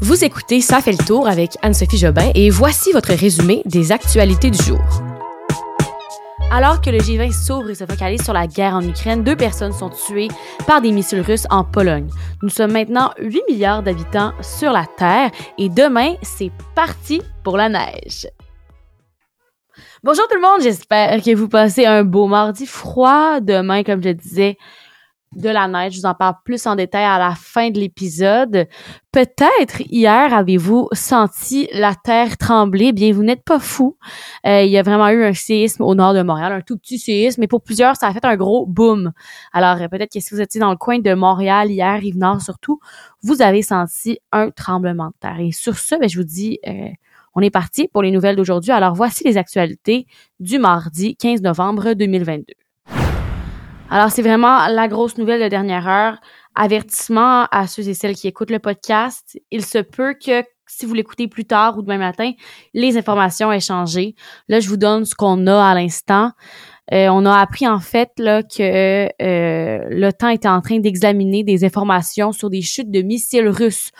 Vous écoutez Ça fait le tour avec Anne-Sophie Jobin et voici votre résumé des actualités du jour. Alors que le G20 s'ouvre et se focalise sur la guerre en Ukraine, deux personnes sont tuées par des missiles russes en Pologne. Nous sommes maintenant 8 milliards d'habitants sur la Terre et demain, c'est parti pour la neige. Bonjour tout le monde, j'espère que vous passez un beau mardi froid. Demain, comme je disais, de la neige. Je vous en parle plus en détail à la fin de l'épisode. Peut-être hier avez-vous senti la terre trembler? Bien, vous n'êtes pas fou. Euh, il y a vraiment eu un séisme au nord de Montréal, un tout petit séisme, mais pour plusieurs, ça a fait un gros boom. Alors, euh, peut-être que si vous étiez dans le coin de Montréal hier, Rive-Nord surtout, vous avez senti un tremblement de terre. Et sur ce, ben, je vous dis... Euh, on est parti pour les nouvelles d'aujourd'hui. Alors voici les actualités du mardi 15 novembre 2022. Alors, c'est vraiment la grosse nouvelle de dernière heure. Avertissement à ceux et celles qui écoutent le podcast. Il se peut que si vous l'écoutez plus tard ou demain matin, les informations aient changé. Là, je vous donne ce qu'on a à l'instant. Euh, on a appris en fait là que euh, l'OTAN était en train d'examiner des informations sur des chutes de missiles russes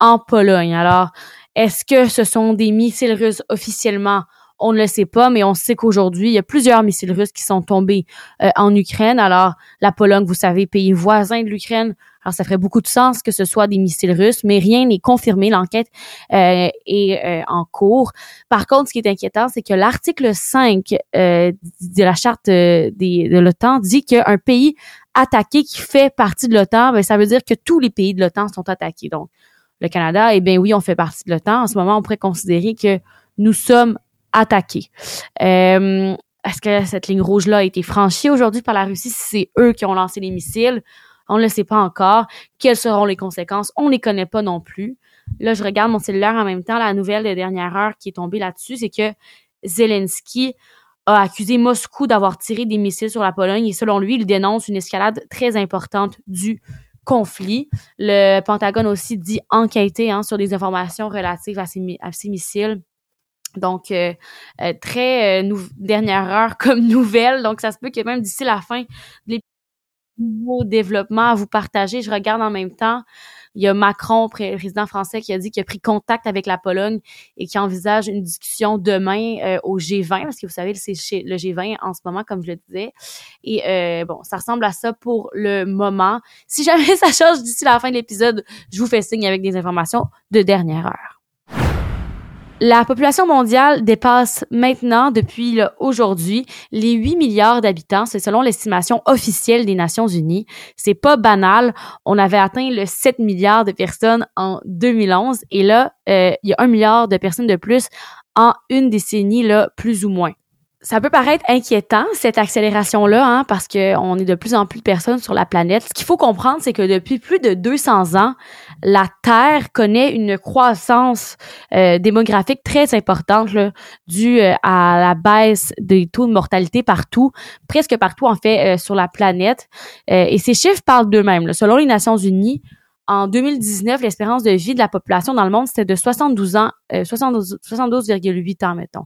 en Pologne. Alors, est-ce que ce sont des missiles russes officiellement? On ne le sait pas, mais on sait qu'aujourd'hui, il y a plusieurs missiles russes qui sont tombés euh, en Ukraine. Alors, la Pologne, vous savez, pays voisin de l'Ukraine. Alors, ça ferait beaucoup de sens que ce soit des missiles russes, mais rien n'est confirmé. L'enquête euh, est euh, en cours. Par contre, ce qui est inquiétant, c'est que l'article 5 de la charte des, de l'OTAN dit qu'un pays attaqué qui fait partie de l'OTAN, ben, ça veut dire que tous les pays de l'OTAN sont attaqués. Donc, le Canada, eh bien oui, on fait partie de l'OTAN. En ce moment, on pourrait considérer que nous sommes attaquer. Euh, est-ce que cette ligne rouge-là a été franchie aujourd'hui par la Russie? Si c'est eux qui ont lancé les missiles, on ne le sait pas encore. Quelles seront les conséquences? On ne les connaît pas non plus. Là, je regarde mon cellulaire en même temps. La nouvelle de dernière heure qui est tombée là-dessus, c'est que Zelensky a accusé Moscou d'avoir tiré des missiles sur la Pologne et selon lui, il dénonce une escalade très importante du conflit. Le Pentagone aussi dit enquêter hein, sur des informations relatives à ces missiles donc, euh, euh, très euh, dernière heure comme nouvelle. Donc, ça se peut que même d'ici la fin, les nouveaux développements à vous partager. Je regarde en même temps. Il y a Macron, président français, qui a dit qu'il a pris contact avec la Pologne et qui envisage une discussion demain au G20, parce que vous savez, c'est chez le G20 en ce moment, comme je le disais. Et bon, ça ressemble à ça pour le moment. Si jamais ça change d'ici la fin de l'épisode, je vous fais signe avec des informations de dernière heure. La population mondiale dépasse maintenant, depuis aujourd'hui, les 8 milliards d'habitants. C'est selon l'estimation officielle des Nations Unies. C'est pas banal. On avait atteint le 7 milliards de personnes en 2011 et là, euh, il y a un milliard de personnes de plus en une décennie, là, plus ou moins ça peut paraître inquiétant, cette accélération-là, hein, parce qu'on est de plus en plus de personnes sur la planète. Ce qu'il faut comprendre, c'est que depuis plus de 200 ans, la Terre connaît une croissance euh, démographique très importante là, due euh, à la baisse des taux de mortalité partout, presque partout en fait euh, sur la planète. et ces chiffres parlent d'eux-mêmes. Selon les Nations Unies, en 2019, l'espérance de vie de la population dans le monde, c'était de 72 ans, 72,8 ans, mettons.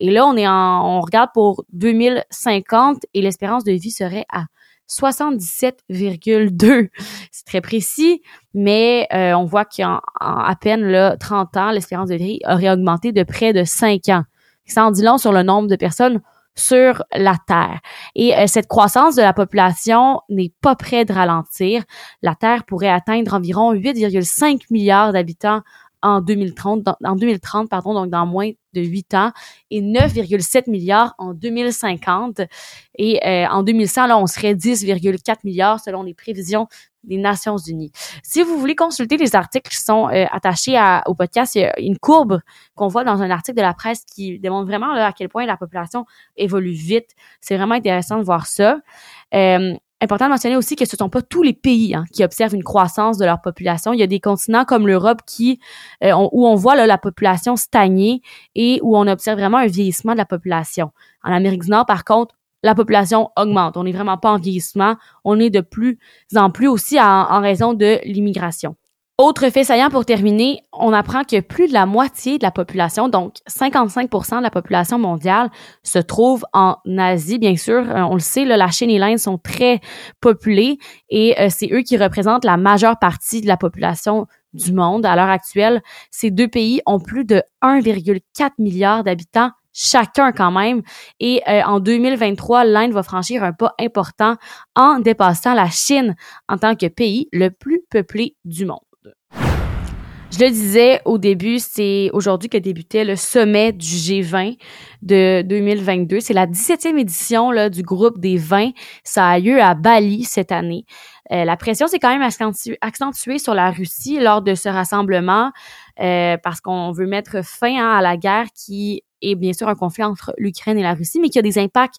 Et là, on est en, on regarde pour 2050 et l'espérance de vie serait à 77,2. C'est très précis, mais euh, on voit qu'en à peine là, 30 ans, l'espérance de vie aurait augmenté de près de 5 ans. Ça en dit long sur le nombre de personnes sur la Terre. Et euh, cette croissance de la population n'est pas près de ralentir. La Terre pourrait atteindre environ 8,5 milliards d'habitants en 2030, en 2030, pardon, donc dans moins de 8 ans, et 9,7 milliards en 2050. Et euh, en 2100, là, on serait 10,4 milliards selon les prévisions des Nations Unies. Si vous voulez consulter les articles qui sont euh, attachés au podcast, il y a une courbe qu'on voit dans un article de la presse qui démontre vraiment à quel point la population évolue vite. C'est vraiment intéressant de voir ça. Euh, important de mentionner aussi que ce ne sont pas tous les pays hein, qui observent une croissance de leur population. Il y a des continents comme l'Europe qui euh, où on voit là, la population stagner et où on observe vraiment un vieillissement de la population. En Amérique du Nord, par contre, la population augmente. On n'est vraiment pas en vieillissement. On est de plus en plus aussi en, raison de l'immigration. Autre fait saillant pour terminer, on apprend que plus de la moitié de la population, donc 55% de la population mondiale, se trouve en Asie. Bien sûr, euh, on le sait, la Chine et l'Inde sont très populés et euh, c'est eux qui représentent la majeure partie de la population du monde. À l'heure actuelle, ces deux pays ont plus de 1,4 milliard d'habitants chacun quand même. Et euh, en 2023, l'Inde va franchir un pas important en dépassant la Chine en tant que pays le plus peuplé du monde. Je le disais au début, c'est aujourd'hui que débutait le sommet du G20 de 2022. C'est la 17e édition là, du groupe des 20. Ça a lieu à Bali cette année. Euh, la pression s'est quand même accentuée sur la Russie lors de ce rassemblement euh, parce qu'on veut mettre fin hein, à la guerre qui et bien sûr un conflit entre l'Ukraine et la Russie, mais qui a des impacts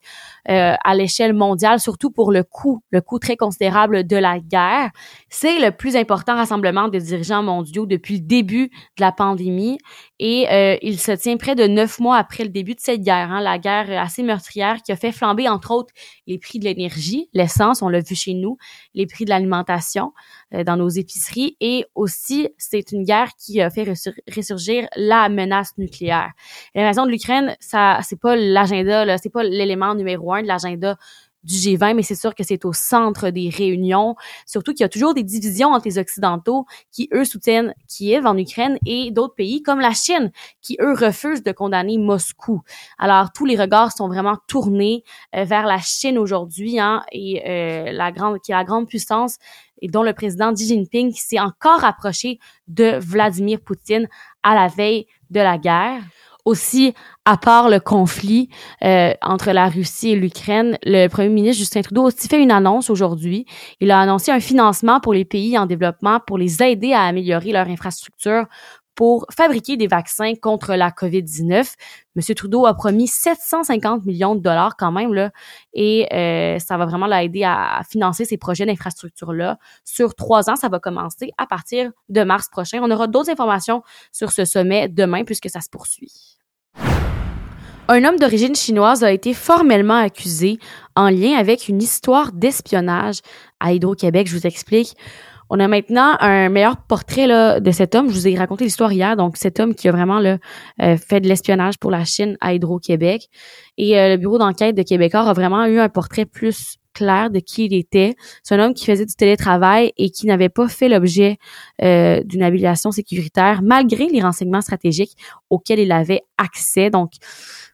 euh, à l'échelle mondiale, surtout pour le coût, le coût très considérable de la guerre. C'est le plus important rassemblement de dirigeants mondiaux depuis le début de la pandémie et euh, il se tient près de neuf mois après le début de cette guerre, hein, la guerre assez meurtrière qui a fait flamber entre autres les prix de l'énergie, l'essence, on l'a vu chez nous, les prix de l'alimentation euh, dans nos épiceries et aussi c'est une guerre qui a fait ressurgir la menace nucléaire. L'invasion de l'Ukraine, ça c'est pas l'agenda, c'est pas l'élément numéro un de l'agenda du G20, mais c'est sûr que c'est au centre des réunions. Surtout qu'il y a toujours des divisions entre les Occidentaux qui, eux, soutiennent Kiev en Ukraine et d'autres pays comme la Chine qui, eux, refusent de condamner Moscou. Alors, tous les regards sont vraiment tournés euh, vers la Chine aujourd'hui hein, et euh, la grande, qui est la grande puissance et dont le président Xi Jinping s'est encore approché de Vladimir Poutine à la veille de la guerre aussi, à part le conflit euh, entre la Russie et l'Ukraine, le premier ministre Justin Trudeau a aussi fait une annonce aujourd'hui. Il a annoncé un financement pour les pays en développement pour les aider à améliorer leur infrastructure pour fabriquer des vaccins contre la COVID-19. Monsieur Trudeau a promis 750 millions de dollars quand même là, et euh, ça va vraiment l'aider à, financer ces projets d'infrastructure là. Sur trois ans, ça va commencer à partir de mars prochain. On aura d'autres informations sur ce sommet demain puisque ça se poursuit. Un homme d'origine chinoise a été formellement accusé en lien avec une histoire d'espionnage à Hydro-Québec. Je vous explique. On a maintenant un meilleur portrait là, de cet homme. Je vous ai raconté l'histoire hier. Donc, cet homme qui a vraiment euh, fait de l'espionnage pour la Chine à Hydro-Québec. Et euh, le bureau d'enquête de Québécois a vraiment eu un portrait plus clair de qui il était. C'est un homme qui faisait du télétravail et qui n'avait pas fait l'objet euh, d'une habilitation sécuritaire malgré les renseignements stratégiques auxquels il avait accès. Donc,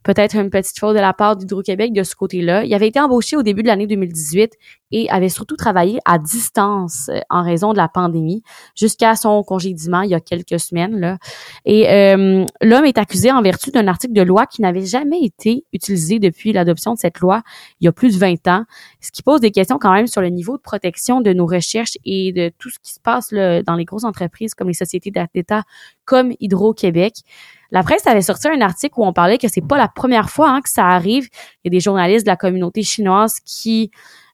peut-être une petite faute de la part d'Hydro-Québec de ce côté-là. Il avait été embauché au début de l'année 2018 et avait surtout travaillé à distance euh, en raison de la pandémie jusqu'à son congédiement il y a quelques semaines. Là. Et euh, l'homme est accusé en vertu d'un article de loi qui n'avait jamais été utilisé depuis l'adoption de cette loi il y a plus de 20 ans, ce qui pose des questions quand même sur le niveau de protection de nos recherches et de tout ce qui se passe là, dans les grosses entreprises comme les sociétés d'État comme Hydro-Québec. La presse avait sorti un article où on parlait que c'est pas la première fois hein, que ça arrive. Il y a des journalistes de la communauté chinoise qui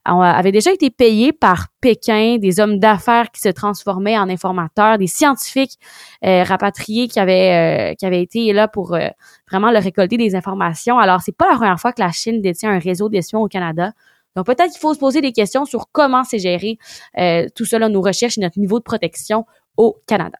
avaient déjà été payés par Pékin, des hommes d'affaires qui se transformaient en informateurs, des scientifiques euh, rapatriés qui avaient euh, qui avaient été là pour euh, vraiment leur récolter des informations. Alors c'est pas la première fois que la Chine détient un réseau d'espions au Canada. Donc peut-être qu'il faut se poser des questions sur comment c'est géré tout cela, nos recherches et notre niveau de protection au Canada.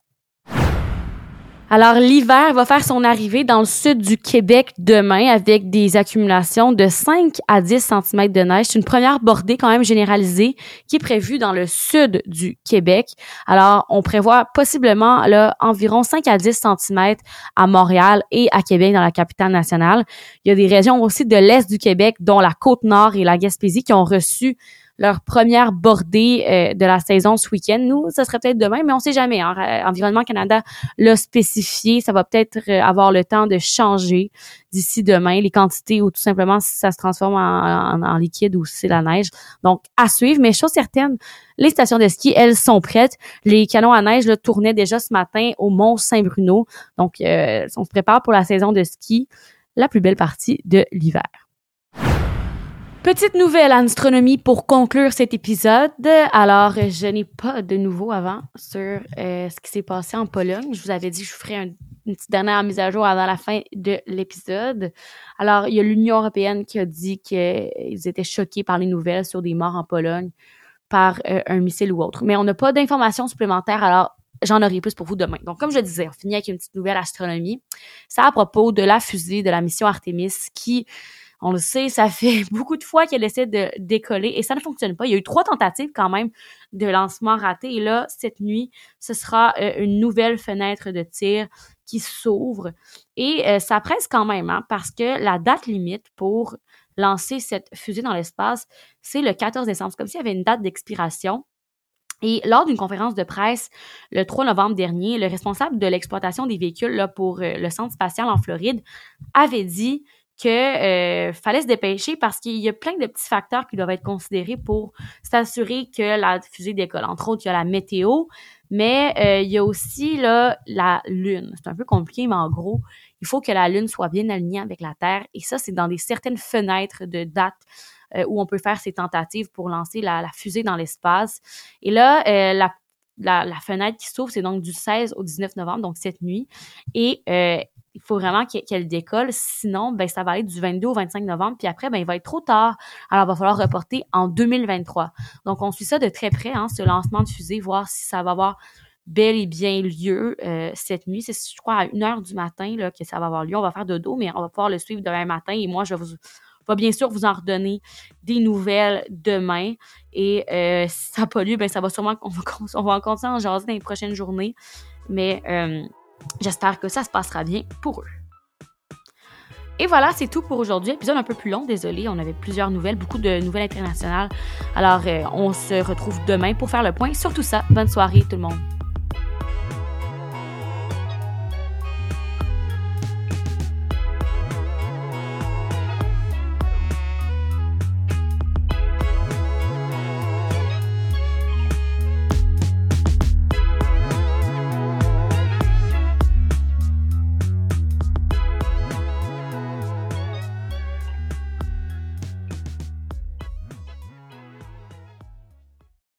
Alors, l'hiver va faire son arrivée dans le sud du Québec demain avec des accumulations de 5 à 10 cm de neige. C'est une première bordée quand même généralisée qui est prévue dans le sud du Québec. Alors, on prévoit possiblement là, environ 5 à 10 cm à Montréal et à Québec dans la capitale nationale. Il y a des régions aussi de l'est du Québec, dont la Côte-Nord et la Gaspésie, qui ont reçu leur première bordée euh, de la saison ce week-end. Nous, ça serait peut-être demain, mais on sait jamais. Hein. Environnement Canada l'a spécifié. Ça va peut-être euh, avoir le temps de changer d'ici demain, les quantités ou tout simplement si ça se transforme en, liquide ou si c'est la neige. Donc, à suivre. Mais chose certaine, les stations de ski, elles sont prêtes. Les canons à neige là, tournaient déjà ce matin au Mont Saint-Bruno. Donc, euh, on se prépare pour la saison de ski, la plus belle partie de l'hiver. Petite nouvelle en astronomie pour conclure cet épisode. Alors, je n'ai pas de nouveau avant sur euh, ce qui s'est passé en Pologne. Je vous avais dit que je ferais une petite dernière mise à jour avant la fin de l'épisode. Alors, il y a l'Union européenne qui a dit qu'ils étaient choqués par les nouvelles sur des morts en Pologne par euh, un missile ou autre. Mais on n'a pas d'informations supplémentaires. Alors, j'en aurai plus pour vous demain. Donc, comme je disais, on finit avec une petite nouvelle astronomie. C'est à propos de la fusée de la mission Artemis qui, on le sait, ça fait beaucoup de fois qu'elle essaie de décoller et ça ne fonctionne pas. Il y a eu trois tentatives quand même de lancement raté et là, cette nuit, ce sera euh, une nouvelle fenêtre de tir qui s'ouvre et euh, ça presse quand même hein, parce que la date limite pour lancer cette fusée dans l'espace, c'est le 14 décembre. C'est comme s'il y avait une date d'expiration. Et lors d'une conférence de presse le 3 novembre dernier, le responsable de l'exploitation des véhicules pour euh, le centre spatial en Floride avait dit que euh, fallait se dépêcher parce qu'il y a plein de petits facteurs qui doivent être considérés pour s'assurer que la fusée décolle. Entre autres, il y a la météo, mais euh, il y a aussi là la lune. C'est un peu compliqué, mais en gros, il faut que la lune soit bien alignée avec la Terre et ça, c'est dans des certaines fenêtres de date euh, où on peut faire ces tentatives pour lancer la, fusée dans l'espace. Et là, euh, la, la, fenêtre qui s'ouvre, c'est donc du 16 au 19 novembre, donc cette nuit. Et euh, il faut vraiment qu'elle décolle. Sinon, ben, ça va être du 22 au 25 novembre. Puis après, ben, il va être trop tard. Alors, il va falloir reporter en 2023. Donc, on suit ça de très près, hein, ce lancement de fusée, voir si ça va avoir bel et bien lieu cette nuit. C'est, je crois, à 1 heure du matin là, que ça va avoir lieu. On va faire de dos, mais on va pouvoir le suivre demain matin. Et moi, je vais bien sûr vous en redonner des nouvelles demain. Et euh, si ça n'a pas lieu, ben ça va sûrement on va, on va en continuer en jaser dans les prochaines journées. Mais euh, j'espère que ça se passera bien pour eux. Et voilà, c'est tout pour aujourd'hui. Épisode un peu plus long, désolé. On avait plusieurs nouvelles, beaucoup de nouvelles internationales. Alors, euh, on se retrouve demain pour faire le point sur tout ça. Bonne soirée tout le monde.